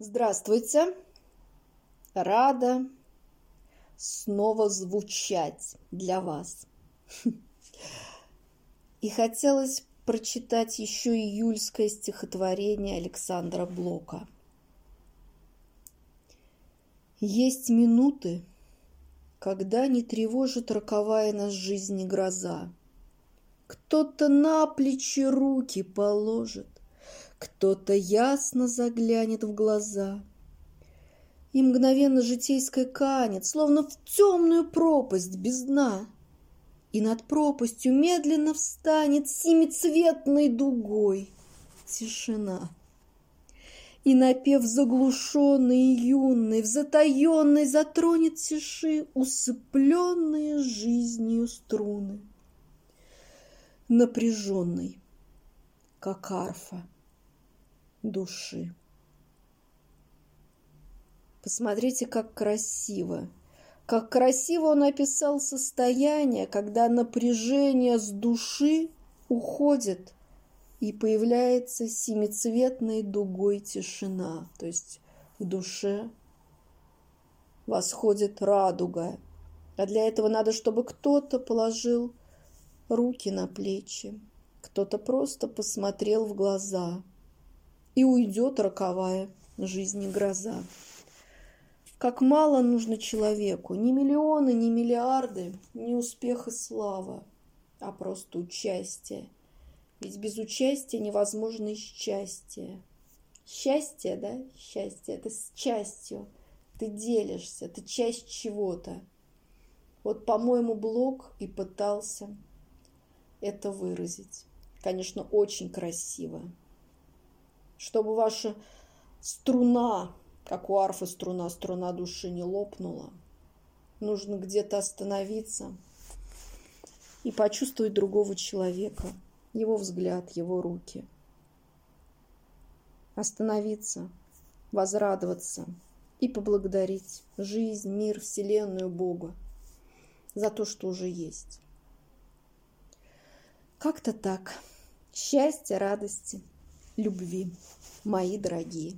Здравствуйте! Рада снова звучать для вас. И хотелось прочитать еще июльское стихотворение Александра Блока. Есть минуты, когда не тревожит роковая нас жизни гроза. Кто-то на плечи руки положит, кто-то ясно заглянет в глаза. И мгновенно житейское канет, словно в темную пропасть без дна. И над пропастью медленно встанет семицветной дугой тишина. И напев заглушенный и юный, в затаенной затронет тиши усыпленные жизнью струны. Напряженный, как арфа души. Посмотрите, как красиво. Как красиво он описал состояние, когда напряжение с души уходит и появляется семицветной дугой тишина. То есть в душе восходит радуга. А для этого надо, чтобы кто-то положил руки на плечи, кто-то просто посмотрел в глаза – и уйдет роковая жизни гроза. Как мало нужно человеку, ни миллионы, ни миллиарды, ни успех и слава, а просто участие. Ведь без участия невозможно и счастье. Счастье, да, счастье, это с частью. Ты делишься, ты часть чего-то. Вот, по-моему, Блок и пытался это выразить. Конечно, очень красиво чтобы ваша струна, как у арфы струна, струна души не лопнула. Нужно где-то остановиться и почувствовать другого человека, его взгляд, его руки. Остановиться, возрадоваться и поблагодарить жизнь, мир, Вселенную, Бога за то, что уже есть. Как-то так. Счастья, радости – любви, мои дорогие.